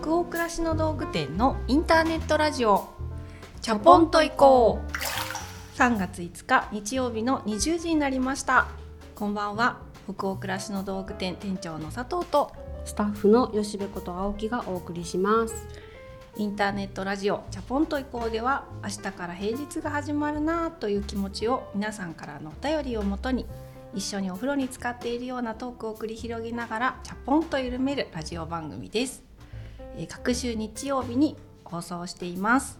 北欧暮らしの道具店のインターネットラジオ。チャポンと行こう。3月5日日曜日の20時になりました。こんばんは。北欧暮らしの道具店店長の佐藤とスタッフの吉部こと青木がお送りします。インターネットラジオチャポンと行こうでは明日から平日が始まるなという気持ちを皆さんからのお便りをもとに一緒にお風呂に浸かっているようなトークを繰り広げながらチャポンと緩めるラジオ番組です、えー各週日曜日に放送しています。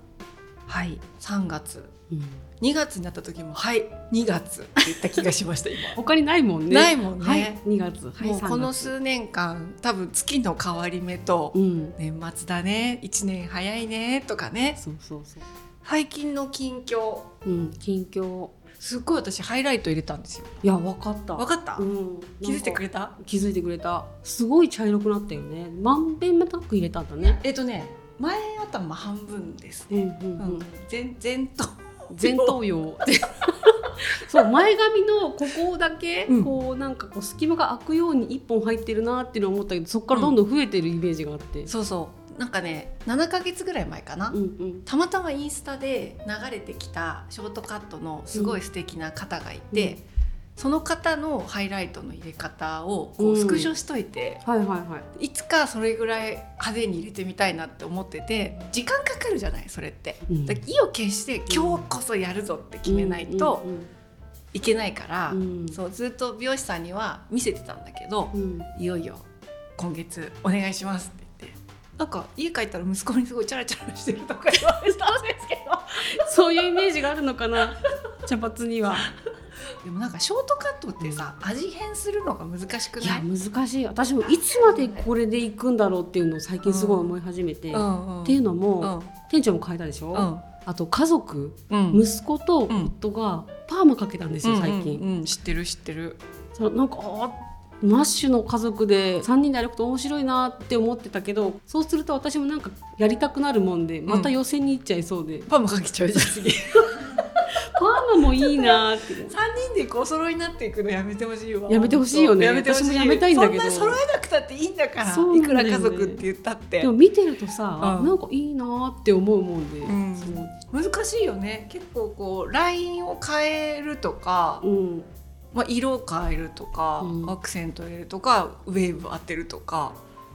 はい3月。うん。2月になった時もはい2月。って言った気がしました今。他にないもんね。ないもんね。はい、2月。はいもうこの3月数年間多分月の変わり目とうん。年末だね1年早いねとかね。そうそうそう。最近の近況。うん近況すっごい私ハイライト入れたんですよ。いやわかった。わかった、うん。気づいてくれれた気づいてくれた。すごい茶色くなったよね。まんべんなく入れたんだね。えっとね前頭半分です。うんうんううん。ん前前頭。前頭葉 そう前髪のここだけ、うん。こうなんかこう隙間が開くように一本入ってるなっていうのを思ったけどそこからどんどん増えてるイメージがあって、そうそうなんかね7ヶ月ぐらい前かな、うんうん。たまたまインスタで流れてきたショートカットのすごい素敵な方がいて、うん。その方のハイライトの入れ方をこううん。スクショしといて、はいはいはい。いつかそれぐらい派手に入れてみたいなって思ってて時間かかるじゃないそれって。うん。だ意を決して今日こそやるぞって決めないとうんいけないから、うん。そうずっと美容師さんには見せてたんだけど、うん。いよいよ今月お願いしますなんか家帰ったら息子にすごいチャラチャラしてるとか言われた。んですけど。そういうイメージがあるのかな。茶髪には。でもなんかショートカットってさ、味変するのが難しくい？やない難しい。私もいつまでこれでいくんだろうっていうのを最近すごい思い始めて、っんていうのも、うん。店長も変えたでしょ、うん。あと家族、うん。息子と夫がパーマかけたんですよ、最近。うんうん。うん知ってる知ってる。なんかあマッシュの家族で3人で歩くと面白いなって思ってたけどそうすると私もなんかやりたくなるもんでまた予選に行っちゃいそうで、パーマかけちゃうじゃん次。パーマもいいなって。3人でこう揃いになっていくのやめてほしいわ。やめてほしいよね。やめてほしい。私もやめたいんだけど。そんな揃えなくたっていいんだからそういくら家族って言ったって。でも見てるとさ、うん。なんかいいなって思うもんで、うん。難しいよね。結構こうラインを変えるとか、うんまあ、色を変えるとか、うん。アクセント入れるとかウェーブ当てるとか、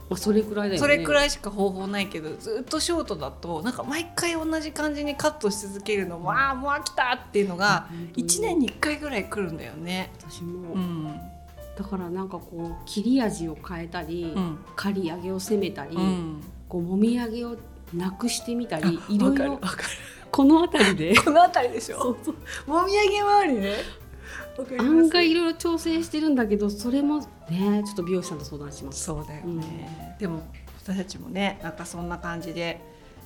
まあ、それくらいだよね。それくいらいしか方法ないけどずっとショートだとなんか毎回同じ感じにカットし続けるのも、ああもう飽きたっていうのが1年に1回ぐらい来るんだよね。私も、うん。だからなんかこう切り味を変えたり、うん。刈り上げを攻めたり、うん、こうもみあげをなくしてみたりあいろいろこの辺りで。この辺りでしょ？そうそう。もみあげ周りね案外いろいろ調整してるんだけどそれもねちょっと美容師さんと相談します。そうだよね、でも私たちもねなんかそんな感じで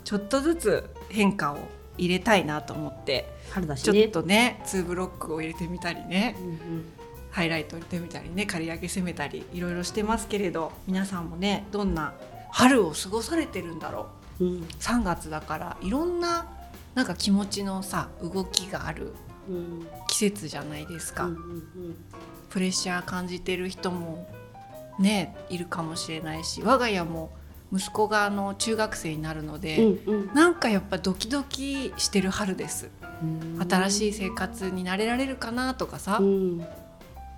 ちょっとずつ変化を入れたいなと思ってちょっ春だしね。とね2ブロックを入れてみたりねうんハイライトを入れてみたりね刈り上げ攻めたりいろいろしてますけれど皆さんもねどんな春を過ごされてるんだろう。んうん。う3月だからいろんななんか気持ちのさ動きがあるうん季節じゃないですか、うんうんプレッシャー感じてる人もねいるかもしれないし我が家も息子があの中学生になるので、うんうん。なんかやっぱドキドキしてる春です、うん。新しい生活に慣れられるかなとかさ、うん。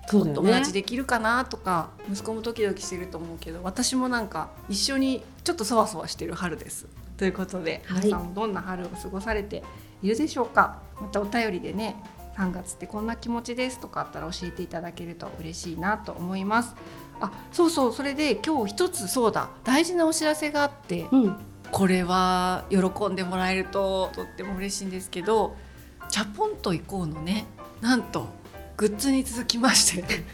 そうね。友達できるかなとか息子もドキドキしてると思うけど私もなんか一緒にちょっとそわそわしてる春です。ということで、はい。皆さんもどんな春を過ごされているでしょうか？またお便りでね3月ってこんな気持ちですとかあったら教えていただけると嬉しいなと思います。あそうそうそれで今日一つそうだ大事なお知らせがあってうんこれは喜んでもらえるととっても嬉しいんですけど「チャポンと行こう」のねなんとグッズに続きまして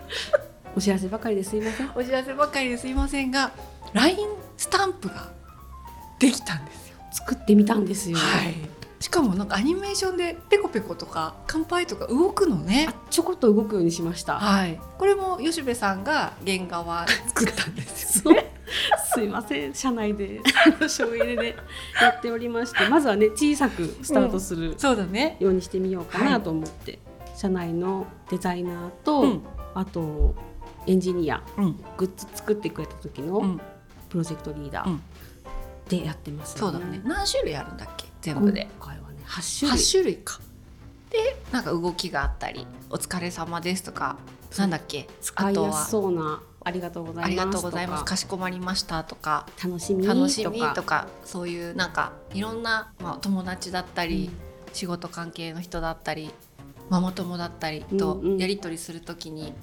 お知らせばかりですいません。お知らせばかりですいませんが LINE スタンプができたんですよ。作ってみたんですよ。はい、しかもなんかアニメーションでペコペコとか乾杯とか動くのね。あ。ちょこっと動くようにしました。はい、これも吉部さんが原画は 作ったんですよね。すいません社内で。省エネでやっておりまして まずはね小さくスタートするそうだね。ようにしてみようかなと思って、社内のデザイナーと、うん。あとエンジニアうん。グッズ作ってくれた時のうん。ププロジェクトリーダーでやってます、そうだね。何種類あるんだっけ？全部で。今回はね8種類。8種類か。でなんか動きがあったり「お疲れ様です」とかなんだっけ？使いやすそうなありがとうございますありがとうございます。とかかしこまりましたとか楽しみとか。そういうなんかいろんな、まあ、友達だったり、うん。仕事関係の人だったりママ友だったりとうんうん。やり取りするときに、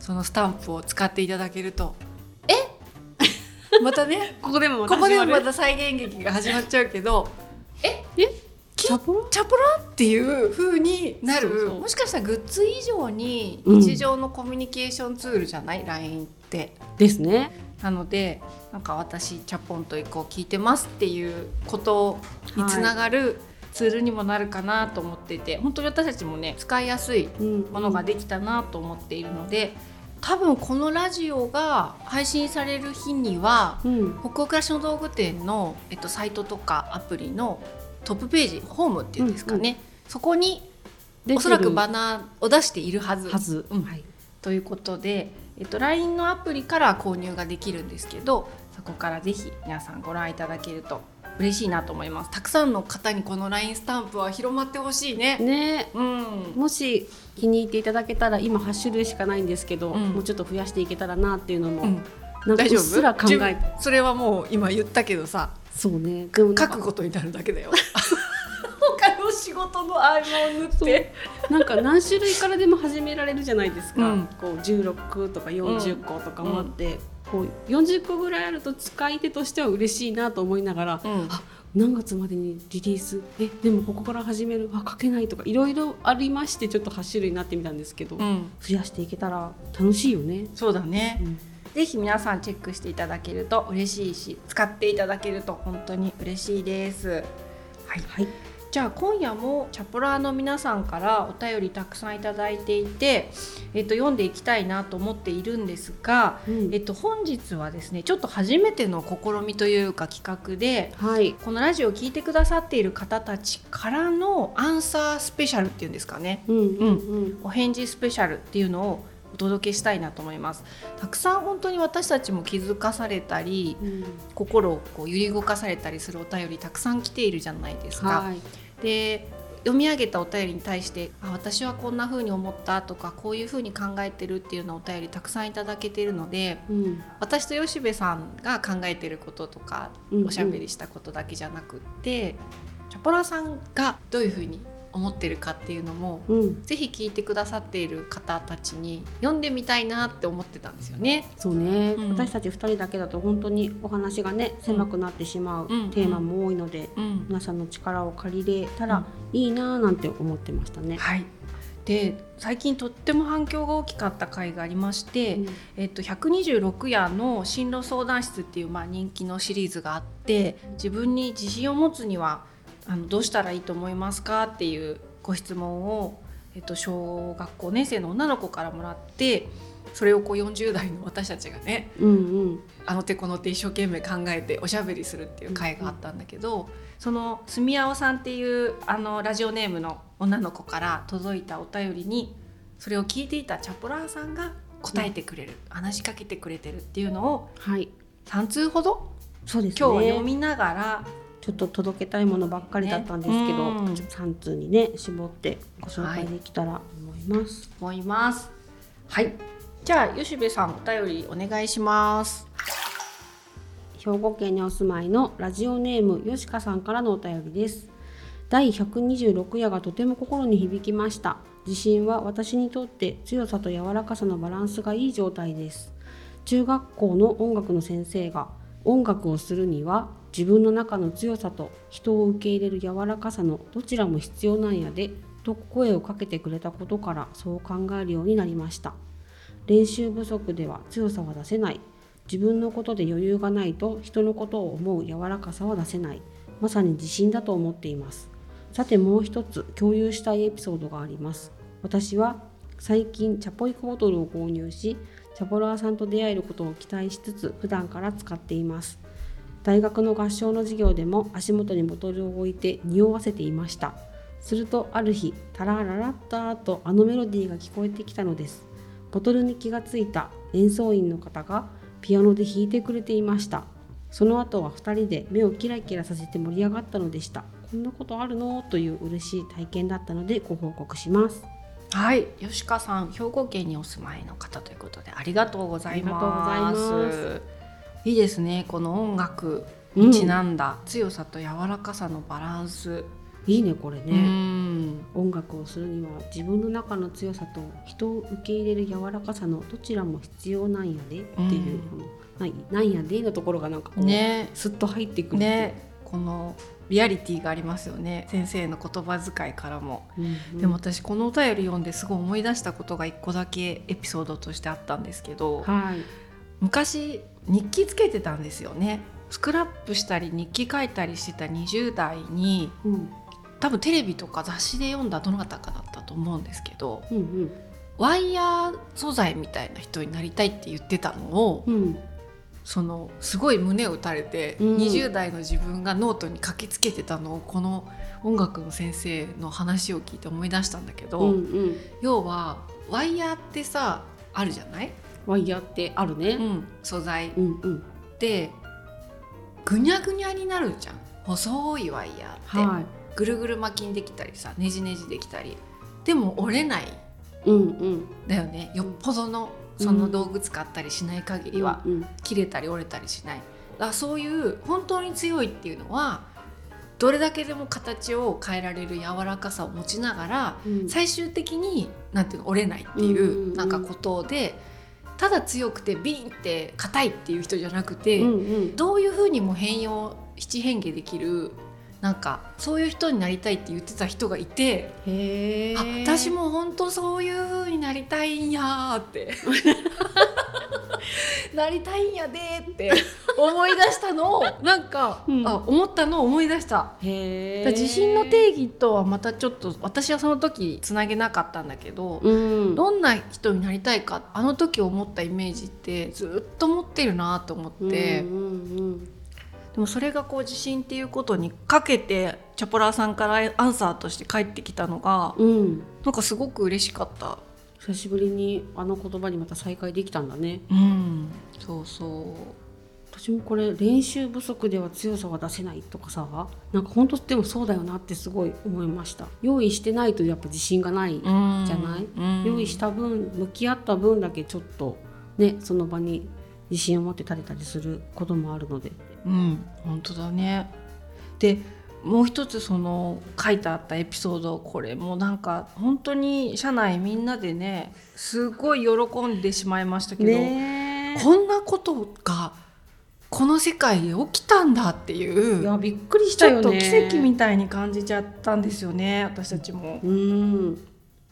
そのスタンプを使っていただけるとえ？またねここでもここでもまたた再現劇が始まっちゃうけどチャポラ？チャポラっていう風になる。もしかしたらグッズ以上にうん。日常のコミュニケーションツールじゃない、LINE って。ですね。なのでなんか私チャポンと以降聞いてますっていうことにつながるツールにもなるかなと思っていて、本当に私たちもね使いやすいうんものができたなと思っているので多分このラジオが配信される日にはうん。北欧暮らしの道具店の、えっと、サイトとかアプリのトップページホームっていうんですかね、そこにおそらくバナーを出しているはず。はず、うん。はい。ということで、えっと、LINE のアプリから購入ができるんですけどそこからぜひ皆さんご覧いただけると嬉しいなと思います。たくさんの方にこの LINE スタンプは広まってほしいね。ね。うん。もし気に入っていただけたら今8種類しかないんですけど、うん。もうちょっと増やしていけたらなっていうのも、うん。なんかうっすら考えそれはもう今言ったけどさ。そうね。書くことになるだけだよ。他の仕事の合間を縫って。なんか何種類からでも始められるじゃないですか、うん。こう16とか40個とかもあって、こう40個ぐらいあると使い手としては嬉しいなと思いながら、うん。あ何月までにリリース？えでもここから始める？あ書けないとかいろいろありましてちょっと8種類になってみたんですけど、うん。増やしていけたら楽しいよね。そうだね、うん。ぜひ皆さんチェックしていただけると嬉しいし使っていただけると本当に嬉しいです。はい、はい、じゃあ今夜もチャポラーの皆さんからお便りたくさんいただいていて、えっと、読んでいきたいなと思っているんですが、うん。えっと、本日はですねちょっと初めての試みというか企画ではい、このラジオを聞いてくださっている方たちからのアンサースペシャルっていうんですかね。うんうん。うん。お返事スペシャルっていうのをお届けしたいなと思います。たくさん本当に私たちも気づかされたりうん。心をこう揺り動かされたりするお便りたくさん来ているじゃないですか。はいで読み上げたお便りに対してあ私はこんな風に思ったとかこういう風に考えてるっていうようなお便りたくさんいただけているのでうん。私と吉部さんが考えてることとかうんうん。おしゃべりしたことだけじゃなくって、チャポラさんがどういう風に思ってるかっていうのもうん、ぜひ聞いてくださっている方たちに読んでみたいなって思ってたんですよね。そうね、うん。私たち2人だけだと本当にお話がね狭くなってしまううん。テーマも多いので、うん。皆さんの力を借りれたらいいなぁなんて思ってましたね。はい。で最近とっても反響が大きかった回がありまして、うん。えっと、126夜の進路相談室っていう、まあ、人気のシリーズがあって自分に自信を持つにはあのどうしたらいいと思いますかっていうご質問を、えっと、小学校年生の女の子からもらってそれをこう40代の私たちがねうんうん。あの手この手一生懸命考えておしゃべりするっていう回があったんだけど、その住みあおさんっていうあのラジオネームの女の子から届いたお便りにそれを聞いていたチャポラーさんが答えてくれる、話しかけてくれてるっていうのをはい。3通ほど？そうですね。今日は読みながら、ちょっと届けたいものばっかりだったんですけど、ねうん3通にね絞ってご紹介できたら思います。思います。はいじゃあ吉部さんお便りお願いします。兵庫県にお住まいのラジオネームよしかさんからのお便りです第126夜がとても心に響きました自信は私にとって強さと柔らかさのバランスがいい状態です中学校の音楽の先生が音楽をするには自分の中の強さと人を受け入れる柔らかさのどちらも必要なんやでと声をかけてくれたことからそう考えるようになりました。練習不足では強さは出せない。自分のことで余裕がないと人のことを思う柔らかさは出せない。まさに自信だと思っています。さてもう一つ共有したいエピソードがあります。私は最近チャポイコボトルを購入しチャポラーさんと出会えることを期待しつつ普段から使っています。大学の合唱の授業でも足元にボトルを置いて匂わせていました。するとある日タラララッターとあのメロディーが聞こえてきたのです。ボトルに気がついた演奏員の方がピアノで弾いてくれていました。その後は2人で目をキラキラさせて盛り上がったのでした。こんなことあるの？という嬉しい体験だったのでご報告します。はい、吉川さん、兵庫県にお住まいの方ということでありがとうございます。いいいですね、この音楽うん。にちなんだ強さと柔らかさのバランス。いいねこれうね、ん、音楽をするには自分の中の強さと人を受け入れる柔らかさのどちらも必要なんやでっていう、このなんなんやでのところがなんかこう、ね、スッと入ってくるね、このリアリティがありますよね。先生の言葉遣いからも。うんうん。でも私このお便り読んですごい思い出したことが一個だけエピソードとしてあったんですけど、はい。昔日記つけてたんですよね。スクラップしたり日記書いたりしてた20代にうん。多分テレビとか雑誌で読んだどなたかだったと思うんですけどうんワイヤー素材みたいな人になりたいって言ってたのをうんうんそのすごい胸を打たれて、うん。20代の自分がノートに書きつけてたのをこの音楽の先生の話を聞いて思い出したんだけど、うんうん。要はワイヤーってさあるじゃない、ワイヤーってあるね。うん、素材。うんうん。でぐにゃぐにゃになるじゃん。細いワイヤーって。はい。ぐるぐる巻きにできたりさねじねじできたり。でも折れない。うんうん。だよね。よっぽどのその道具使ったりしない限りは、うん切れたり折れたりしない。だそういう本当に強いっていうのはどれだけでも形を変えられる柔らかさを持ちながらうん。最終的になんていうの折れないっていううんうんうん。なんかことでただ強くてビンって硬いっていう人じゃなくて、うんうん。どういうふうにも変容七変化できるなんかそういう人になりたいって言ってた人がいて、へえあ私も本当そういう風になりたいんやーって なりたいんやでーって思い出したのを なんか、うんあ思ったのを思い出した。へえだから自信の定義とはまたちょっと私はその時つなげなかったんだけど、うんどんな人になりたいかあの時思ったイメージってずっと持ってるなと思って。うんうんでもそれがこう自信っていうことにかけてチャポラーさんからアンサーとして返ってきたのがうんうんなんかすごく嬉しかった。久しぶりにあの言葉にまた再会できたんだね。うん、そうそう。私もこれ練習不足では強さは出せないとかさ。なんか本当でもそうだよなってすごい思いました。用意してないとやっぱ自信がない、じゃない？うん、用意した分向き合った分だけちょっとねその場に自信を持って立てたりすることもあるので。うん、本当だね。でもう一つその書いてあったエピソードこれもなんか本当に社内みんなでねすごい喜んでしまいましたけど、ねこんなことがこの世界で起きたんだっていういやびっくりしちょっとたよね奇跡みたいに感じちゃったんですよね私たちも。うん。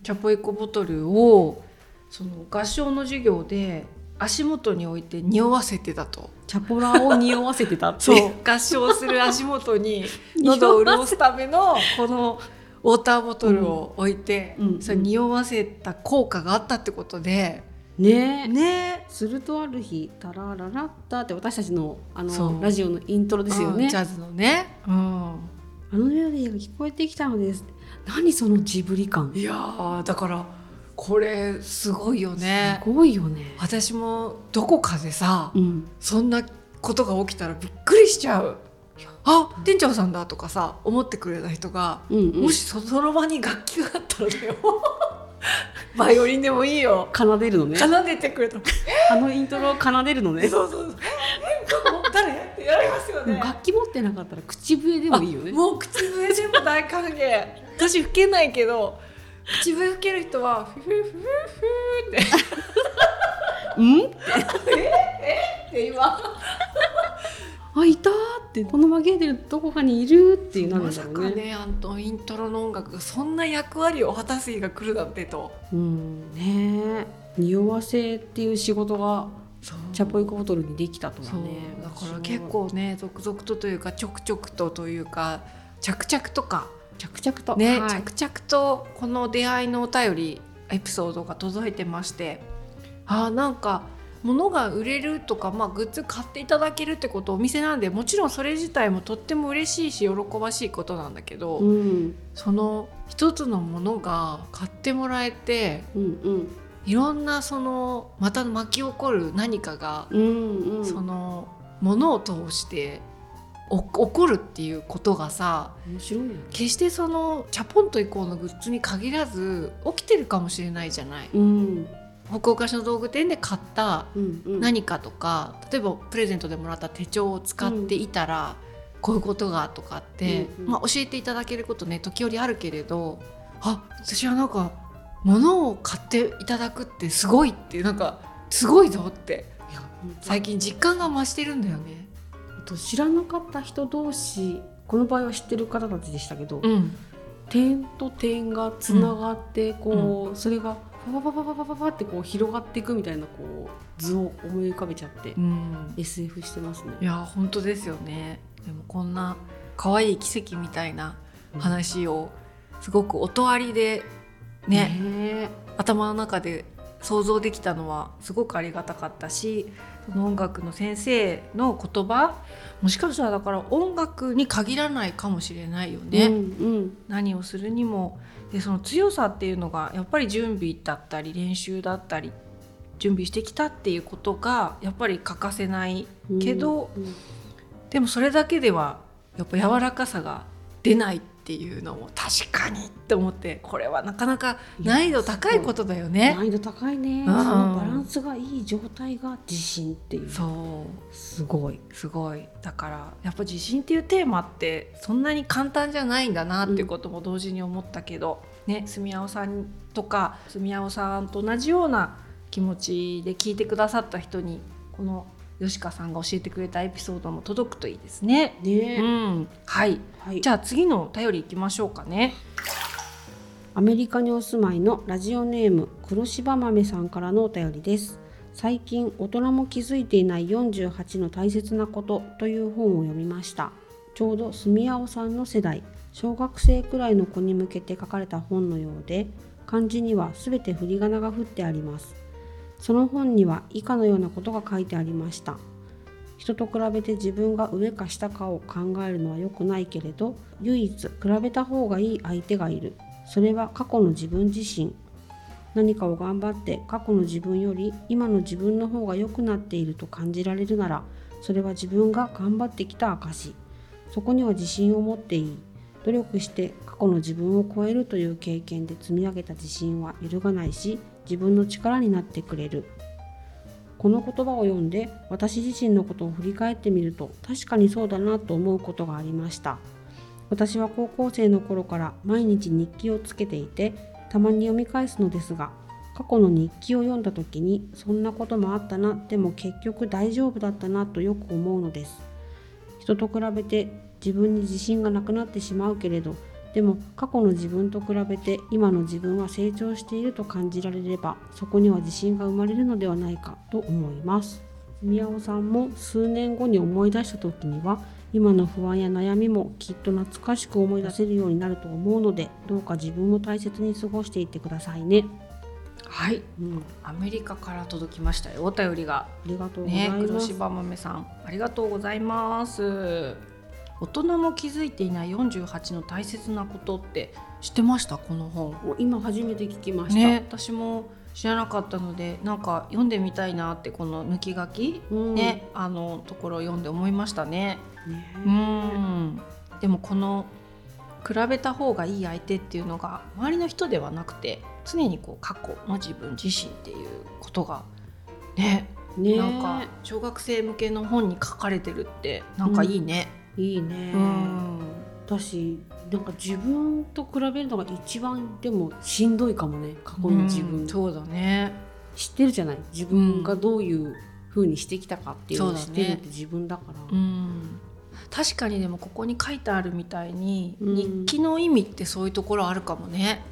チャポエコボトルをその合唱の授業で足元に置いて匂わせてたと。チャポラを匂わせてたって。そう。合唱する足元に喉を潤すためのこのウォーターボトルを置いて、うん。うん。それ匂わせた効果があったってことで、ね。ね。するとある日「タラララッタ」って私たちのあのラジオのイントロですよね。うんジャズのね、うん、あのメロディーが聞こえてきたのです。何そのジブリ感。いやーだからこれすごいよね。すごいよね。私もどこかでさ、うん。そんなことが起きたらびっくりしちゃう。あ店長さんだとかさ思ってくれた人が、うんうん。もしそその場に楽器があったらだよ バイオリンでもいいよ。奏でるのね。奏でてくれた。らあのイントロを奏でるのね。そうそうそう。え誰ってやりますよね。楽器持ってなかったら口笛でもいいよね。あもう口笛でも大歓迎。私吹けないけど口笛吹ける人はフフフフフって。うん？って今あいたーってこの紛れてるどこかにいるっていうなんだろうね。ねあのイントロの音楽がそんな役割を果たす日が来るなんてと。うんねえ。匂わせっていう仕事がチャポイコボトルにできたとはね。だから結構ね続々とというかちょくちょくとというか着々とか着々と。ね、はい。着々とこの出会いのお便りエピソードが届いてましてあーなんか物が売れるとか、まあ、グッズ買っていただけるってことお店なんでもちろんそれ自体もとっても嬉しいし喜ばしいことなんだけど、うん。その一つのものが買ってもらえてうんうん。いろんなそのまた巻き起こる何かが、うんうん。そのものを通してお起こるっていうことがさ面白いよね。決してそのチャポンと以降のグッズに限らず起きてるかもしれないじゃない。うん。北欧菓子の道具店で買ったうんうん。何かとか、例えばプレゼントでもらった手帳を使っていたら、こういうことがとかって、うんうん。まあ、教えていただけることね時折あるけれどあ私はなんか物を買っていただくってすごいってなんかすごいぞって。最近実感が増してるんだよね。あと知らなかった人同士この場合は知ってる方たちでしたけど、うん、点と点がつながってこう、それがパパパパパパパってこう広がっていくみたいなこう図を思い浮かべちゃって、うん、SF してますね。い。や本当ですよね。でもこんな可愛い奇跡みたいな話をすごく音ありでねね。頭の中で想像できたのはすごくありがたかったしその音楽の先生の言葉もしかしたらだから音楽に限らないかもしれないよね、うんうん。何をするにもでその強さっていうのがやっぱり準備だったり練習だったり準備してきたっていうことがやっぱり欠かせないけど、うんでもそれだけではやっぱ柔らかさが出ない。っていうのも確かにって思ってこれはなかなか難易度高いことだよね。難易度高いね、ん。そのバランスがいい状態が自信っていう。そう。すごい。すごい。だからやっぱ自信っていうテーマってそんなに簡単じゃないんだなっていうことも同時に思ったけど、ね住青さんとか住青さんと同じような気持ちで聞いてくださった人にこの吉川さんが教えてくれたエピソードも届くといいですね。うね、ん、はい。はい、じゃあ次のお便りいきましょうかね。アメリカにお住まいのラジオネーム黒柴豆さんからのお便りです。最近大人も気づいていない48の大切なことという本を読みました。ちょうど住青さんの世代。小学生くらいの子に向けて書かれた本のようで漢字にはすべて振り仮名が振ってありますその本には以下のようなことが書いてありました。人と比べて自分が上か下かを考えるのは良くないけれど唯一比べた方がいい相手がいる。それは過去の自分自身。何かを頑張って過去の自分より今の自分の方が良くなっていると感じられるならそれは自分が頑張ってきた証そこには自信を持っていい。努力して過去の自分を超えるという経験で積み上げた自信は揺るがないし自分の力になってくれる。この言葉を読んで私自身のことを振り返ってみると確かにそうだなと思うことがありました。私は高校生の頃から毎日日記をつけていてたまに読み返すのですが過去の日記を読んだ時にそんなこともあったなでも結局大丈夫だったなとよく思うのです。人と比べて自分に自信がなくなってしまうけれどでも過去の自分と比べて今の自分は成長していると感じられればそこには自信が生まれるのではないかと思います。宮尾さんも数年後に思い出した時には今の不安や悩みもきっと懐かしく思い出せるようになると思うのでどうか自分を大切に過ごしていってくださいね、はい、うん、アメリカから届きましたよお便りが。ありがとうございね、ます、黒柴豆さんありがとうございます。大人も気づいていない48の大切なことって知ってました？この本。今初めて聞きました、ね、私も知らなかったのでなんか読んでみたいなってこの抜き書き、うん。ねあのところを読んで思いましたね。ね。うん。でもこの比べた方がいい相手っていうのが周りの人ではなくて常にこう過去の自分自身っていうことがねね。なんか小学生向けの本に書かれてるってなんかいいね。いいね、うん。私なんか自分と比べるのが一番でもしんどいかもね。過去の自分、うんそうだね。知ってるじゃない？自分がどういう風にしてきたかっていうのを知ってるって自分だから。うん。確かにでもここに書いてあるみたいに、うん。日記の意味ってそういうところあるかもね。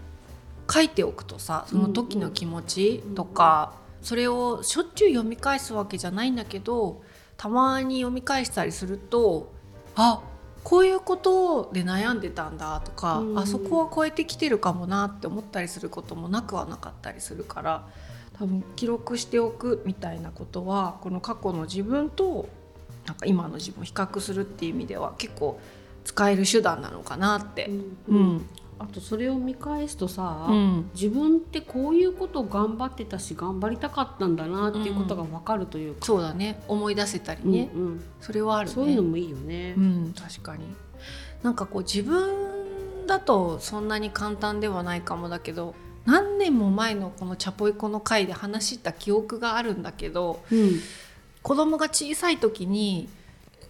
書いておくとさその時の気持ちとか、それをしょっちゅう読み返すわけじゃないんだけどたまに読み返したりするとあこういうことで悩んでたんだとか、うん。あそこは超えてきてるかもなって思ったりすることもなくはなかったりするから多分記録しておくみたいなことはこの過去の自分となんか今の自分を比較するっていう意味では結構使える手段なのかなって、うん。うんあとそれを見返すとさ、うん。自分ってこういうこと頑張ってたし頑張りたかったんだなっていうことが分かるというか、そうだね。思い出せたりね、うんうん。それはあるね。そういうのもいいよね。うん確かに。なんかこう自分だとそんなに簡単ではないかもだけど何年も前のこのチャポイコの回で話した記憶があるんだけどうん。子供が小さい時に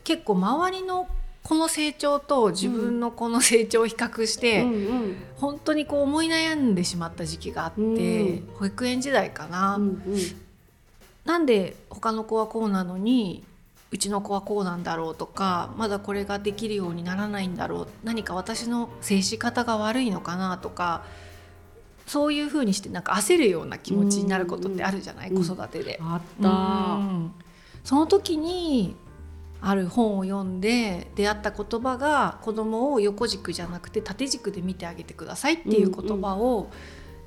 結構周りのこの成長と自分のこの成長を比較して、うんうん。本当にこう思い悩んでしまった時期があって、うん。保育園時代かな、うんうん。なんで他の子はこうなのにうちの子はこうなんだろうとかまだこれができるようにならないんだろう何か私の接し方が悪いのかなとかそういうふうにしてなんか焦るような気持ちになることってあるじゃない、うん子育てで。あった。うん。その時にある本を読んで出会った言葉が子供を横軸じゃなくて縦軸で見てあげてくださいっていう言葉を、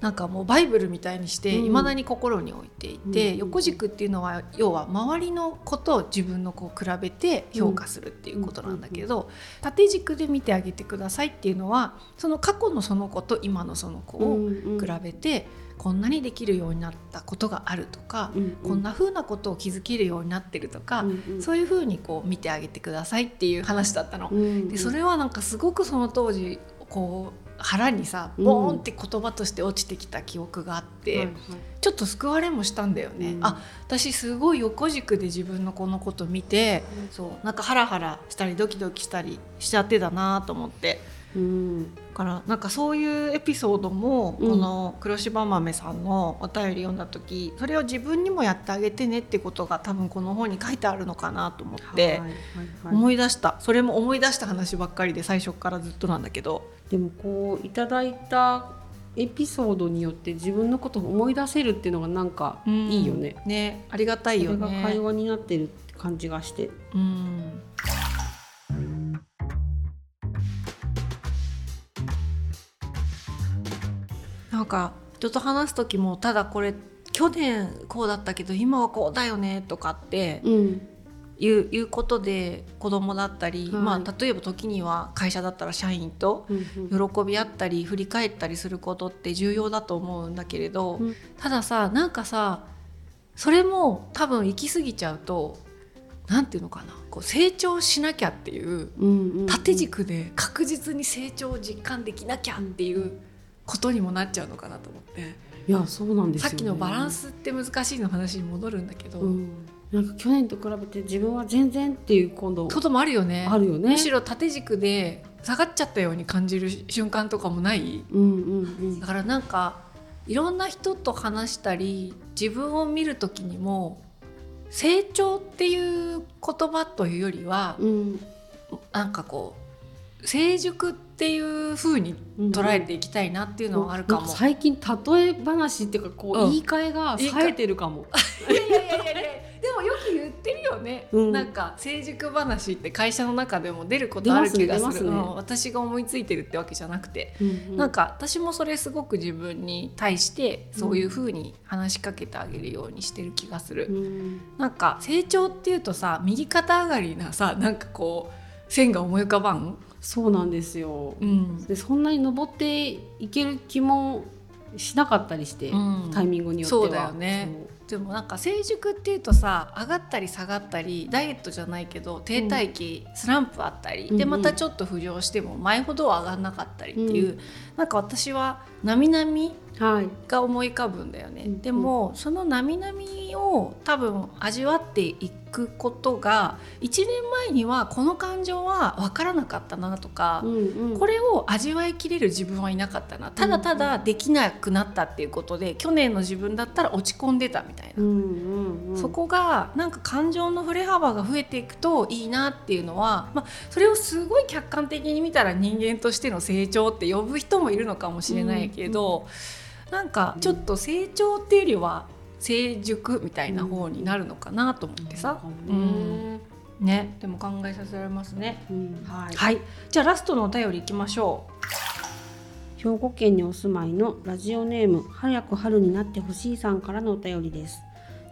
なんかもうバイブルみたいにしてうん。いまだに心に置いていて、うん。横軸っていうのは要は周りの子と自分の子を比べて評価するっていうことなんだけど、縦軸で見てあげてくださいっていうのはその過去のその子と今のその子を比べて、こんなにできるようになったことがあるとか、こんな風なことを気づけるようになってるとか、そういう風にこう見てあげてくださいっていう話だったの。でそれはなんかすごくその当時こう腹にさボーンって言葉として落ちてきた記憶があって、ちょっと救われもしたんだよね。うん。あ私すごい横軸で自分のこのこと見て、そうなんかハラハラしたりドキドキしたりしちゃってたなと思って。うん。だからなんかそういうエピソードもうん。この黒柴豆さんのお便り読んだ時、それを自分にもやってあげてねってことが多分この本に書いてあるのかなと思って、思い出した。それも思い出した話ばっかりで最初からずっとなんだけどでもこういただいたエピソードによって自分のことを思い出せるっていうのがなんかいいよね。ねありがたいよそれが会ね。話になってるって感じがして。うんなんか人と話す時もただこれ去年こうだったけど今はこうだよねとかってうんいういうことで子供だったり、はい。まあ、例えば時には会社だったら社員とうん喜び合ったり振り返ったりすることって重要だと思うんだけれど、うん。たださなんかさそれも多分行き過ぎちゃうとなんていうのかなこう成長しなきゃっていう縦軸で確実に成長を実感できなきゃっていうことにもなっちゃうのかなと思って、いやそうなんですよ、ね。さっきのバランスって難しいの話に戻るんだけど、うん、なんか去年と比べて自分は全然っていう今度こともあるよね。あるよね。むしろ縦軸で下がっちゃったように感じる瞬間とかもない？うんうんうん。だからなんかいろんな人と話したり自分を見る時にも成長っていう言葉というよりはうん。なんかこう成熟っていう風に捉えていきたいなっていうのはあるかも。なん最近例え話っていうかこう、うん。言い換えが冴えてるかも。いやいやいやいやってるよね、うん。なんか成熟話って会社の中でも出ることある気がする、ねね。うん。私が思いついてるってわけじゃなくて、うんなんか私もそれすごく自分に対してそういう風に話しかけてあげるようにしてる気がする。うん。なんか成長っていうとさ右肩上がりなさなんかこう線が思い浮かばん、そうなんですよ。うん。でそんなに登っていける気もしなかったりして、うん。タイミングによっては。そうだよねでもなんか成熟っていうとさ上がったり下がったりダイエットじゃないけど停滞期、スランプあったり、うんうんでまたちょっと浮上しても前ほどは上がんなかったりっていう、なんか私は並々。が思い浮かぶんだよね、うん。でもその並々を多分味わっていくことが1年前にはこの感情は分からなかったなとか、うんうん。これを味わいきれる自分はいなかったな。ただただできなくなったっていうことで去年の自分だったら落ち込んでたみたいな、うんうんうん、そこがなんか感情の振れ幅が増えていくといいなっていうのは、まあ、それをすごい客観的に見たら人間としての成長って呼ぶ人もいるのかもしれないけど、なんかちょっと成長っていうよりは成熟みたいな方になるのかなと思ってさ、そうかね。ねでも考えさせられますね。うん。はい。はい、じゃあラストのお便りいきましょ兵庫県にお住まいのラジオネーム早く春になってほしいさんからのお便りです。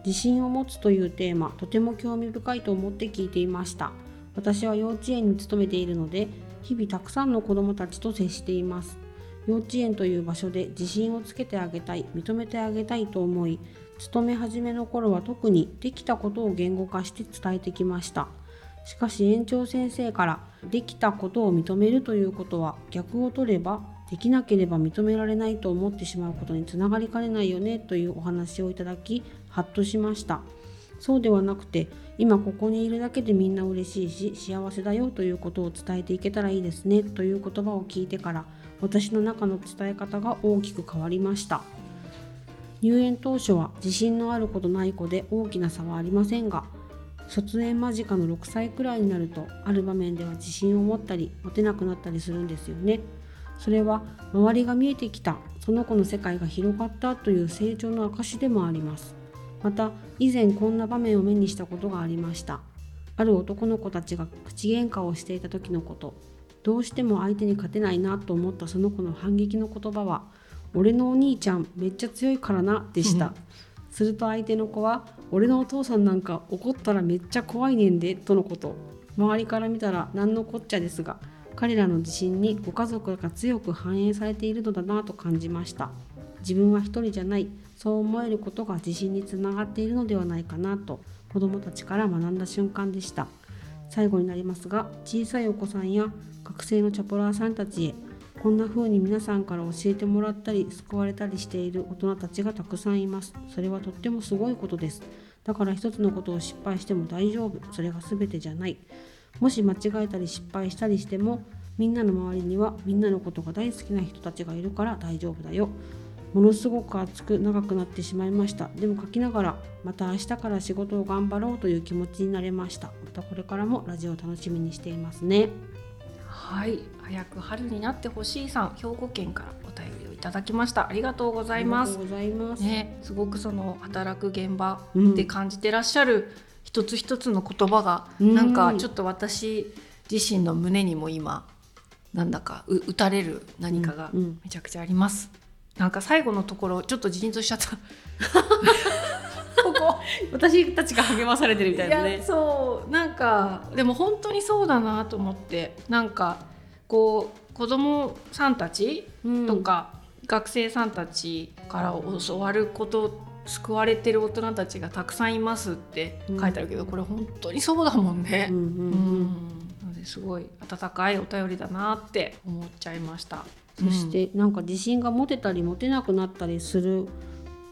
自信を持つというテーマとても興味深いと思って聞いていました。私は幼稚園に勤めているので日々たくさんの子どもたちと接しています幼稚園という場所で自信をつけてあげたい認めてあげたいと思い勤め始めの頃は特にできたことを言語化して伝えてきました。しかし園長先生からできたことを認めるということは逆を取ればできなければ認められないと思ってしまうことにつながりかねないよねというお話をいただきハッとしました。そうではなくて今ここにいるだけでみんな嬉しいし幸せだよということを伝えていけたらいいですねという言葉を聞いてから私の中の伝え方が大きく変わりました。入園当初は自信のある子とない子で大きな差はありませんが卒園間近の6歳くらいになるとある場面では自信を持ったり持てなくなったりするんですよね。それは周りが見えてきたその子の世界が広がったという成長の証でもあります。また以前こんな場面を目にしたことがありました。ある男の子たちが口喧嘩をしていた時のこと。どうしても相手に勝てないなと思ったその子の反撃の言葉は「俺のお兄ちゃんめっちゃ強いからな」でした。すると相手の子は「俺のお父さんなんか怒ったらめっちゃ怖いねんで」とのこと。周りから見たら何のこっちゃですが彼らの自信にご家族が強く反映されているのだなと感じました。自分は一人じゃないそう思えることが自信につながっているのではないかなと子どもたちから学んだ瞬間でした最後になりますが小さいお子さんや学生のチャポラーさんたちへこんな風に皆さんから教えてもらったり救われたりしている大人たちがたくさんいます。それはとってもすごいことです。だから一つのことを失敗しても大丈夫。それが全てじゃない。もし間違えたり失敗したりしてもみんなの周りにはみんなのことが大好きな人たちがいるから大丈夫だよ。ものすごく熱く長くなってしまいました。でも書きながらまた明日から仕事を頑張ろうという気持ちになれました。またこれからもラジオを楽しみにしていますね。はい。早く春になってほしいさん兵庫県からお便りをいただきました。ありがとうございます。ありがとうございます、ねすごくその働く現場で感じてらっしゃる一つ一つの言葉が、うん。なんかちょっと私自身の胸にも今なんだかう打たれる何かがうん。うん。めちゃくちゃあります、なんか最後のところちょっとジーンとしちゃった。ここ。私たちが励まされてるみたいなね。そうなんか。でも本当にそうだなと思ってなんかこう子供さんたちうん。とか、学生さんたちから教わること救われてる大人たちがたくさんいますって書いてあるけど、これ本当にそうだもんね。うん。ううん。すごい温かいお便りだなって思っちゃいました。そしてなんか自信が持てたり持てなくなったりする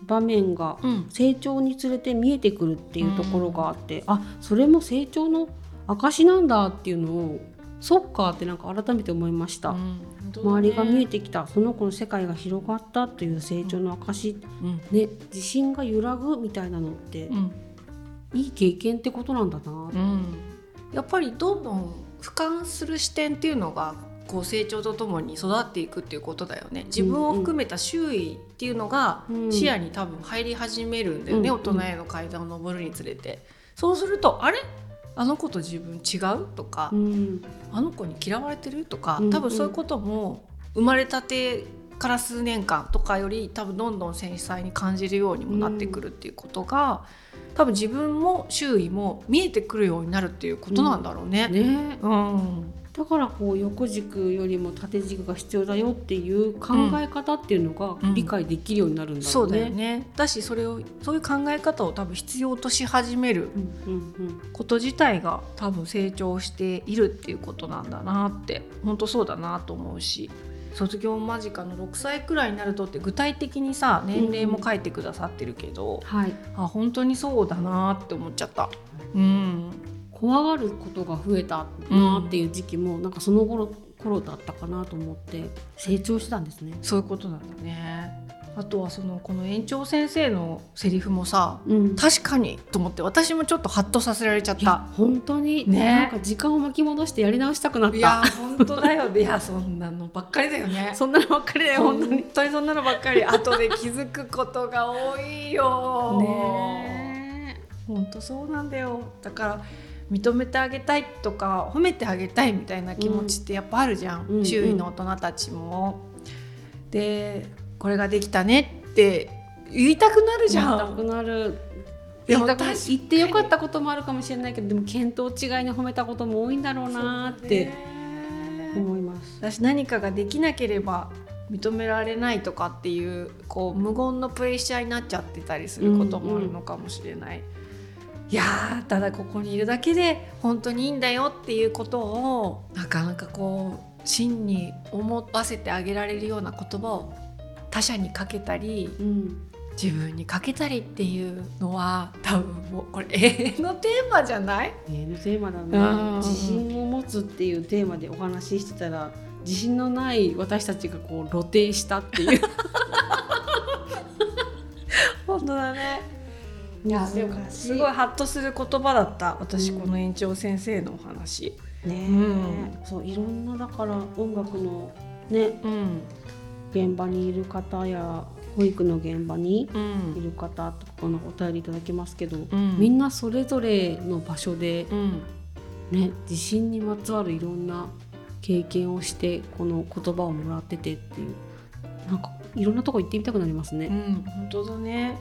場面がうん、成長につれて見えてくるっていうところがあって、あそれも成長の証なんだっていうのをそっかってなんか改めて思いました、うん。周りが見えて、てきた。その子の世界が広がったという成長の証、うん。ね自信が揺らぐみたいなのって、うん。いい経験ってことなんだな、うん、やっぱりどんどん俯瞰する視点っていうのがこう成長とともに育っていくっていうことだよね。自分を含めた周囲っていうのがうん。視野に多分入り始めるんだよね、うん。大人への階段を上るにつれて。そうするとあれ？あの子と自分違う？とか、うん。あの子に嫌われてる？とかうん多分そういうことも生まれたてから数年間とかより多分どんどん繊細に感じるようにもなってくるっていうことが、多分自分も周囲も見えてくるようになるっていうことなんだろうね。ね。うんだからこう横軸よりも縦軸が必要だよっていう考え方っていうのがうん。理解できるようになるんだろそううだよね。ねだしそれをそういう考え方を多分必要とし始めるうんうんこと自体が多分成長しているっていうことなんだなって本当そうだなと思うし。卒業間近の6歳くらいになるとって具体的にさ年齢も書いてくださってるけど、はい、あ本当にそうだなって思っちゃった。うん怖がることが増えたなっていう時期も、なんかその頃頃だったかなと思って成長したんですね。そういうことなんだね。あとはそのこの園長先生のセリフもさうん、確かにと思って私もちょっとハッとさせられちゃった。本当に、ねなんか時間を巻き戻してやり直したくなった。いや本当だよねいやそんなのばっかりだよね。そんなのばっかりだよ本当に。本当にそんなのばっかり後で気づくことが多いよ。ね本当そうなんだよだから認めてあげたいとか褒めてあげたいみたいな気持ちってやっぱあるじゃん、うん周囲の大人たちも。でこれができたねって言いたくなるじゃなくん。言った確かに言ってよかったこともあるかもしれないけどでも見当違いに褒めたことも多いんだろうなって思います。私何かができなければ認められないとかっていうこう無言のプレッシャーになっちゃってたりすることもあるのかもしれない。いやーただここにいるだけで本当にいいんだよっていうことをなかなかこう真に思わせてあげられるような言葉を他者にかけたりうん自分にかけたりっていうのは多分もうこれ永遠のテーマじゃない？永遠のテーマだうん。ね自信を持つっていうテーマでお話ししてたら自信のない私たちがこう露呈したっていう。本当だねいやすごいハッとする言葉だった。私うん。この園長先生のお話。ね、うん。そういろんなだから音楽のね。うん。現場にいる方や保育の現場にういんる方とかこのお便りいただけますけど、うん。みんなそれぞれの場所でうん。ね自信にまつわるいろんな経験をしてこの言葉をもらっててっていうなんかいろんなとこ行ってみたくなりますね。うん本当だね。な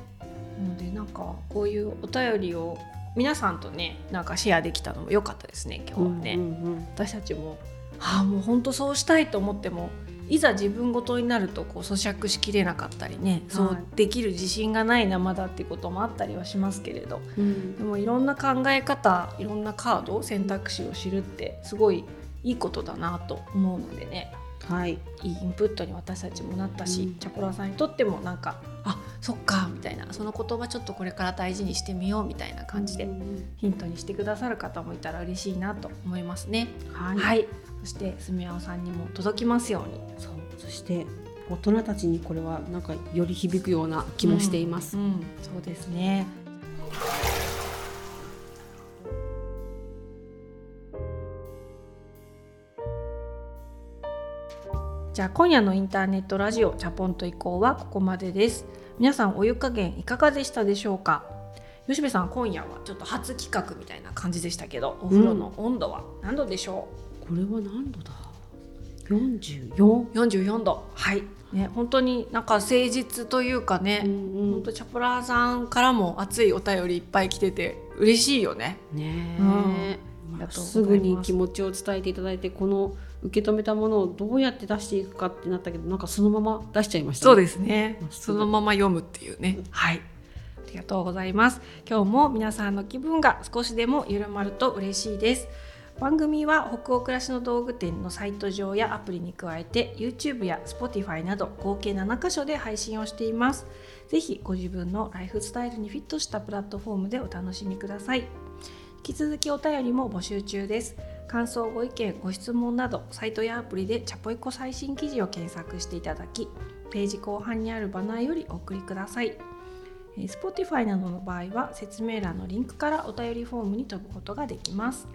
のでなんかこういうお便りを皆さんとねなんかシェアできたのも良かったですね今日はね、うんうん私たちもああもう本当そうしたいと思ってもいざ自分ごとになるとこう咀嚼しきれなかったりね、そうできる自信がないなまだっていうこともあったりはしますけれど。うん。でもいろんな考え方いろんなカード選択肢を知るってすごいいいことだなと思うのでねはい、いいインプットに私たちもなったし、うん。チャポラさんにとってもなんかあそっかみたいな。その言葉ちょっとこれから大事にしてみようみたいな感じでヒントにしてくださる方もいたら嬉しいなと思いますね。はい、はい、そしてすみあおさんにも届きますように。そう。そして大人たちにこれはなんかより響くような気もしています。うんうん。そうですね。じゃあ今夜のインターネットラジオチャポンと移行はここまでです。皆さんお湯加減いかがでしたでしょうか？吉部さん今夜はちょっと初企画みたいな感じでしたけど、お風呂の温度は何度でしょう？これは何度だ ?44? 44度はいね本当になんか誠実というかね、ん本当チャポラーさんからも熱いお便りいっぱい来てて嬉しいよね。ねえ、うんまあすぐに気持ちを伝えていただいてこの受け止めたものをどうやって出していくかってなったけどなんかそのまま出しちゃいました、そうですねそぐのまま読むっていうね。はい。ありがとうございます。今日も皆さんの気分が少しでも緩まると嬉しいです。番組は北欧暮らしの道具店のサイト上やアプリに加えて YouTube や Spotify など合計7カ所で配信をしています。ぜひご自分のライフスタイルにフィットしたプラットフォームでお楽しみください。引き続きお便りも募集中です。感想、ご意見、ご質問などサイトやアプリでチャポイコ最新記事を検索していただき、ページ後半にあるバナーよりお送りください。えー Spotify などの場合は説明欄のリンクからお便りフォームに飛ぶことができます。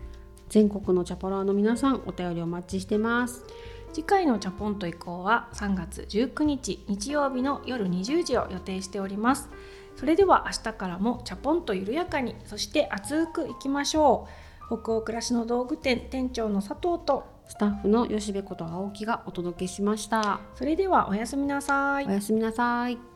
全国のチャパラーの皆さんお便りお待ちしてます次回のチャポンと以降は3月19日日曜日の夜20時を予定しております。それでは明日からもチャポンと緩やかにそして熱くいきましょう。北欧暮らしの道具店店長の佐藤とスタッフの吉部こと青木がお届けしましたそれではおやすみなさいお。やすみなさい